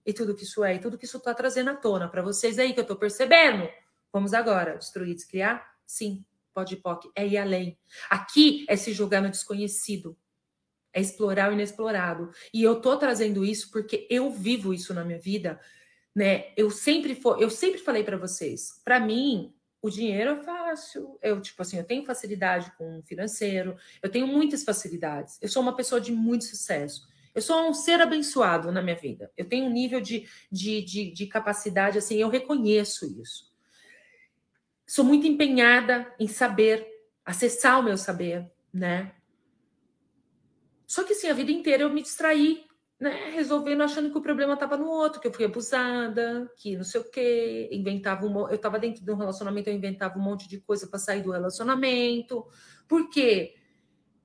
E tudo que isso é, e tudo que isso está trazendo à tona para vocês aí que eu estou percebendo. Vamos agora destruir, descriar? Sim, pode POC, é ir além. Aqui é se jogar no desconhecido é explorar o inexplorado. E eu tô trazendo isso porque eu vivo isso na minha vida, né? Eu sempre for, eu sempre falei para vocês, para mim, o dinheiro é fácil. Eu, tipo assim, eu tenho facilidade com o financeiro, eu tenho muitas facilidades. Eu sou uma pessoa de muito sucesso. Eu sou um ser abençoado na minha vida. Eu tenho um nível de, de, de, de capacidade, assim, eu reconheço isso. Sou muito empenhada em saber, acessar o meu saber, né? Só que assim, a vida inteira eu me distraí, né? Resolvendo, achando que o problema estava no outro, que eu fui abusada, que não sei o quê, inventava um, eu estava dentro de um relacionamento, eu inventava um monte de coisa para sair do relacionamento. Por quê?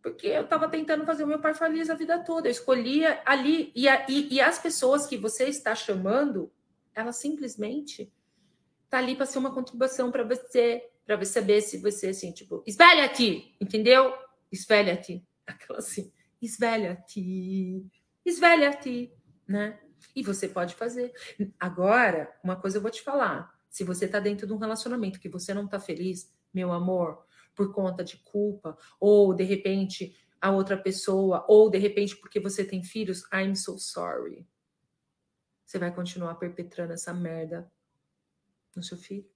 Porque eu estava tentando fazer o meu par feliz a vida toda. Eu escolhia ali, e, a, e, e as pessoas que você está chamando, elas simplesmente tá ali para ser uma contribuição para você, para você saber se você assim, tipo, esvelha-te, entendeu? Esvelha-te. Aquela assim esvelha-te, esvelha-te, né? E você pode fazer. Agora, uma coisa eu vou te falar: se você está dentro de um relacionamento que você não está feliz, meu amor, por conta de culpa, ou de repente a outra pessoa, ou de repente porque você tem filhos, I'm so sorry. Você vai continuar perpetrando essa merda no seu filho.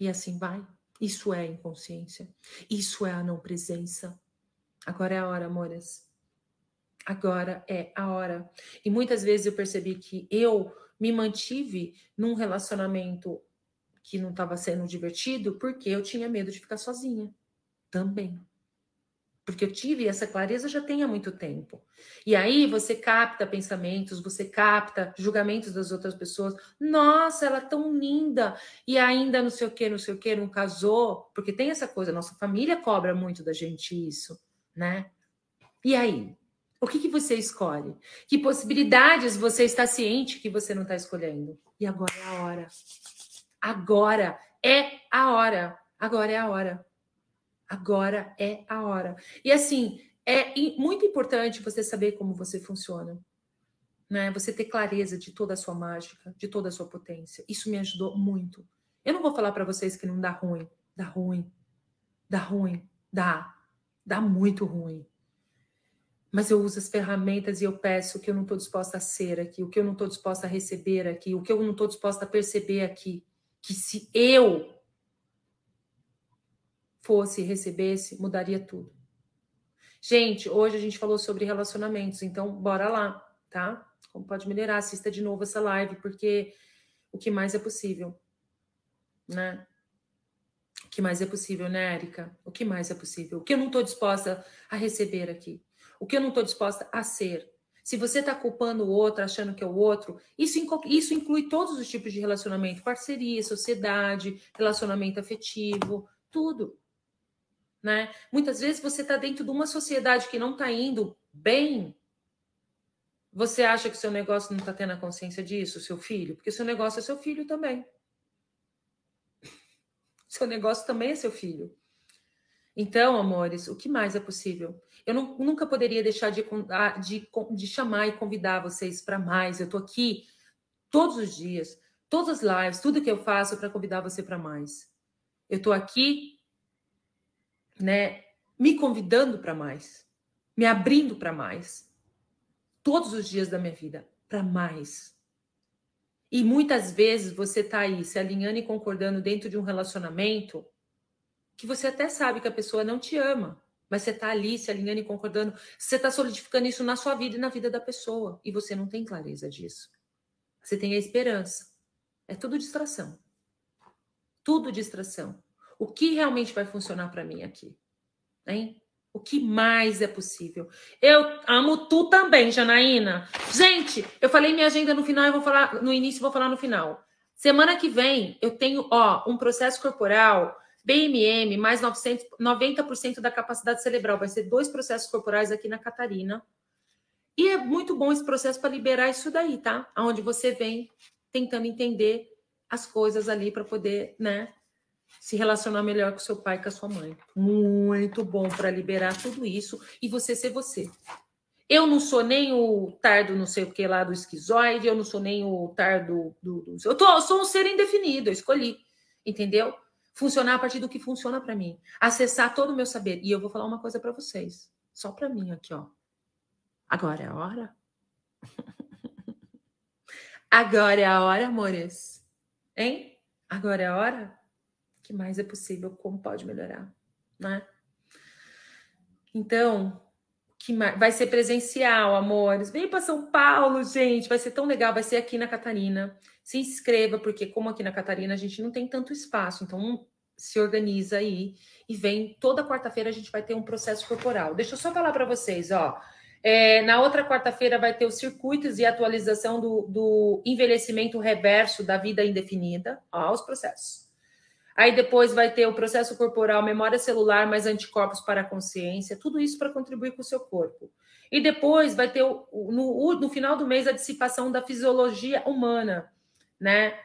E assim vai. Isso é inconsciência. Isso é a não presença. Agora é a hora, amores. Agora é a hora. E muitas vezes eu percebi que eu me mantive num relacionamento que não estava sendo divertido porque eu tinha medo de ficar sozinha também. Porque eu tive essa clareza já tem há muito tempo. E aí você capta pensamentos, você capta julgamentos das outras pessoas. Nossa, ela é tão linda. E ainda não sei o que, não sei o que, não casou. Porque tem essa coisa, nossa família cobra muito da gente isso, né? E aí? O que, que você escolhe? Que possibilidades você está ciente que você não está escolhendo? E agora é a hora. Agora é a hora. Agora é a hora. Agora é a hora. E assim, é muito importante você saber como você funciona. Né? Você ter clareza de toda a sua mágica, de toda a sua potência. Isso me ajudou muito. Eu não vou falar para vocês que não dá ruim. Dá ruim. Dá ruim. Dá. Dá muito ruim mas eu uso as ferramentas e eu peço o que eu não estou disposta a ser aqui, o que eu não estou disposta a receber aqui, o que eu não estou disposta a perceber aqui. Que se eu fosse recebesse, mudaria tudo. Gente, hoje a gente falou sobre relacionamentos, então bora lá, tá? Como pode melhorar? Assista de novo essa live, porque o que mais é possível, né? O que mais é possível, né, Érica? O que mais é possível? O que eu não estou disposta a receber aqui? o que eu não estou disposta a ser. Se você está culpando o outro, achando que é o outro, isso, isso inclui todos os tipos de relacionamento: parceria, sociedade, relacionamento afetivo, tudo. Né? Muitas vezes você está dentro de uma sociedade que não está indo bem. Você acha que seu negócio não está tendo a consciência disso, seu filho? Porque seu negócio é seu filho também. Seu negócio também é seu filho. Então, amores, o que mais é possível? Eu não, nunca poderia deixar de, de, de chamar e convidar vocês para mais. Eu estou aqui todos os dias, todas as lives, tudo que eu faço para convidar você para mais. Eu estou aqui, né, me convidando para mais, me abrindo para mais, todos os dias da minha vida, para mais. E muitas vezes você está aí se alinhando e concordando dentro de um relacionamento que você até sabe que a pessoa não te ama, mas você está ali se alinhando e concordando, você está solidificando isso na sua vida e na vida da pessoa, e você não tem clareza disso. Você tem a esperança. É tudo distração. Tudo distração. O que realmente vai funcionar para mim aqui? Hein? O que mais é possível? Eu amo tu também, Janaína. Gente, eu falei minha agenda no final, eu vou falar no início, vou falar no final. Semana que vem eu tenho, ó, um processo corporal BMM mais 900, 90% da capacidade cerebral. Vai ser dois processos corporais aqui na Catarina. E é muito bom esse processo para liberar isso daí, tá? Onde você vem tentando entender as coisas ali para poder, né, se relacionar melhor com seu pai e com a sua mãe. Muito bom para liberar tudo isso e você ser você. Eu não sou nem o tardo não sei o que lá do esquizoide, eu não sou nem o tardo do, do, eu, tô, eu sou um ser indefinido, eu escolhi, entendeu? funcionar a partir do que funciona para mim, acessar todo o meu saber. E eu vou falar uma coisa para vocês, só para mim aqui, ó. Agora é a hora. Agora é a hora, amores. Hein? Agora é a hora? O que mais é possível? Como pode melhorar, né? Então, que mais? vai ser presencial, amores. Vem para São Paulo, gente. Vai ser tão legal. Vai ser aqui na Catarina se inscreva, porque como aqui na Catarina a gente não tem tanto espaço, então se organiza aí e vem toda quarta-feira a gente vai ter um processo corporal. Deixa eu só falar para vocês, ó. É, na outra quarta-feira vai ter os circuitos e atualização do, do envelhecimento reverso da vida indefinida, ó, os processos. Aí depois vai ter o processo corporal, memória celular, mais anticorpos para a consciência, tudo isso para contribuir com o seu corpo. E depois vai ter no, no final do mês a dissipação da fisiologia humana, né?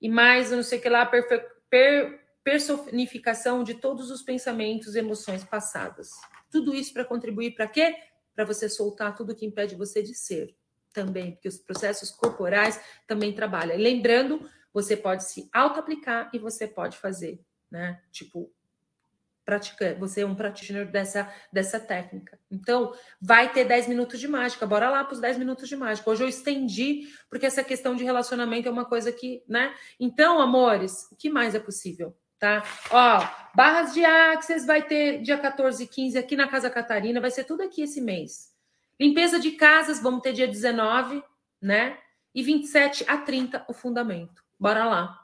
E mais, não sei o que lá, perfe... per... personificação de todos os pensamentos emoções passadas. Tudo isso para contribuir para quê? Para você soltar tudo que impede você de ser também, porque os processos corporais também trabalham. E lembrando, você pode se auto-aplicar e você pode fazer, né? Tipo, praticante, você é um pratitioner dessa, dessa técnica. Então, vai ter 10 minutos de mágica. Bora lá para os 10 minutos de mágica. Hoje eu estendi, porque essa questão de relacionamento é uma coisa que, né? Então, amores, o que mais é possível? Tá? Ó, barras de Access vai ter dia 14 e 15 aqui na Casa Catarina, vai ser tudo aqui esse mês. Limpeza de casas, vamos ter dia 19, né? E 27 a 30 o fundamento. Bora lá.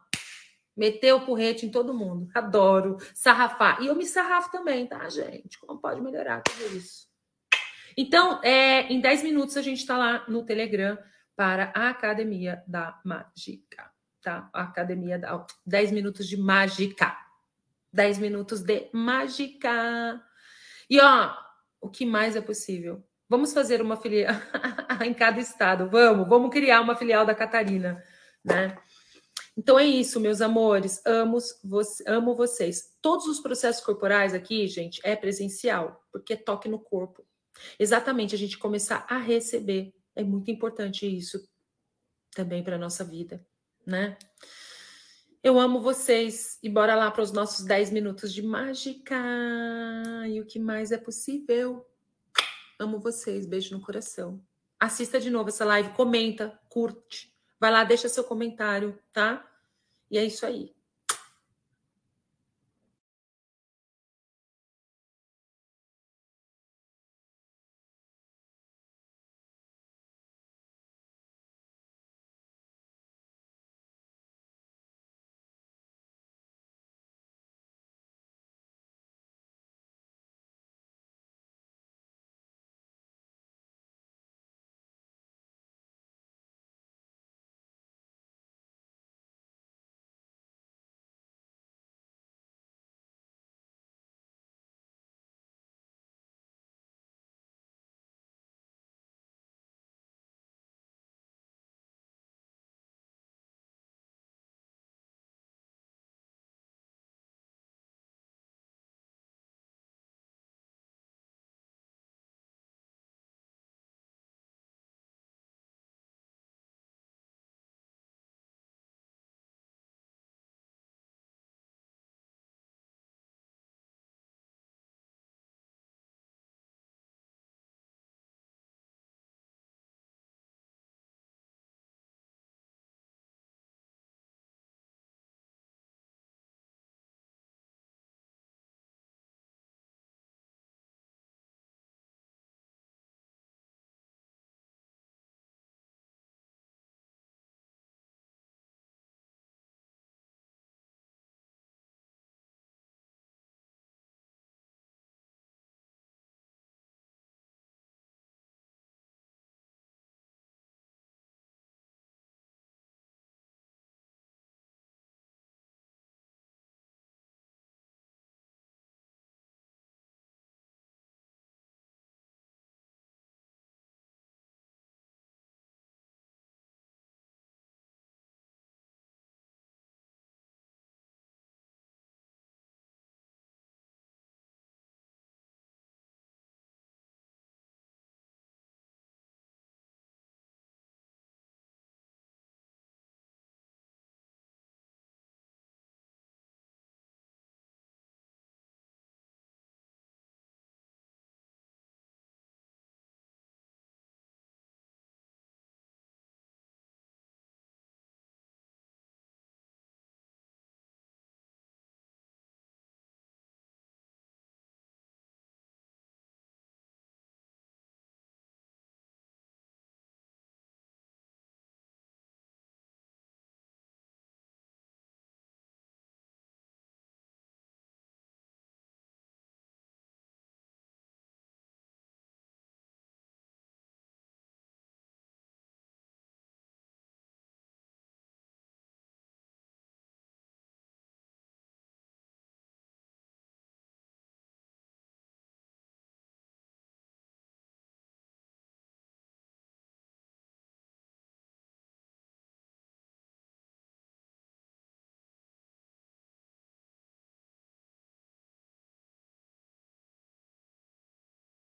Meteu o porrete em todo mundo. Adoro sarrafar. E eu me sarrafo também, tá, gente? Como pode melhorar tudo isso? Então, é, em 10 minutos a gente está lá no Telegram para a Academia da Mágica, tá? A Academia da 10 minutos de mágica. 10 minutos de mágica. E ó, o que mais é possível? Vamos fazer uma filial em cada estado. Vamos, vamos criar uma filial da Catarina, né? Então é isso, meus amores. Amo, amo vocês. Todos os processos corporais aqui, gente, é presencial, porque é toque no corpo. Exatamente, a gente começar a receber. É muito importante isso também para a nossa vida, né? Eu amo vocês e bora lá para os nossos 10 minutos de mágica. E o que mais é possível? Amo vocês, beijo no coração. Assista de novo essa live, comenta, curte. Vai lá, deixa seu comentário, tá? E é isso aí.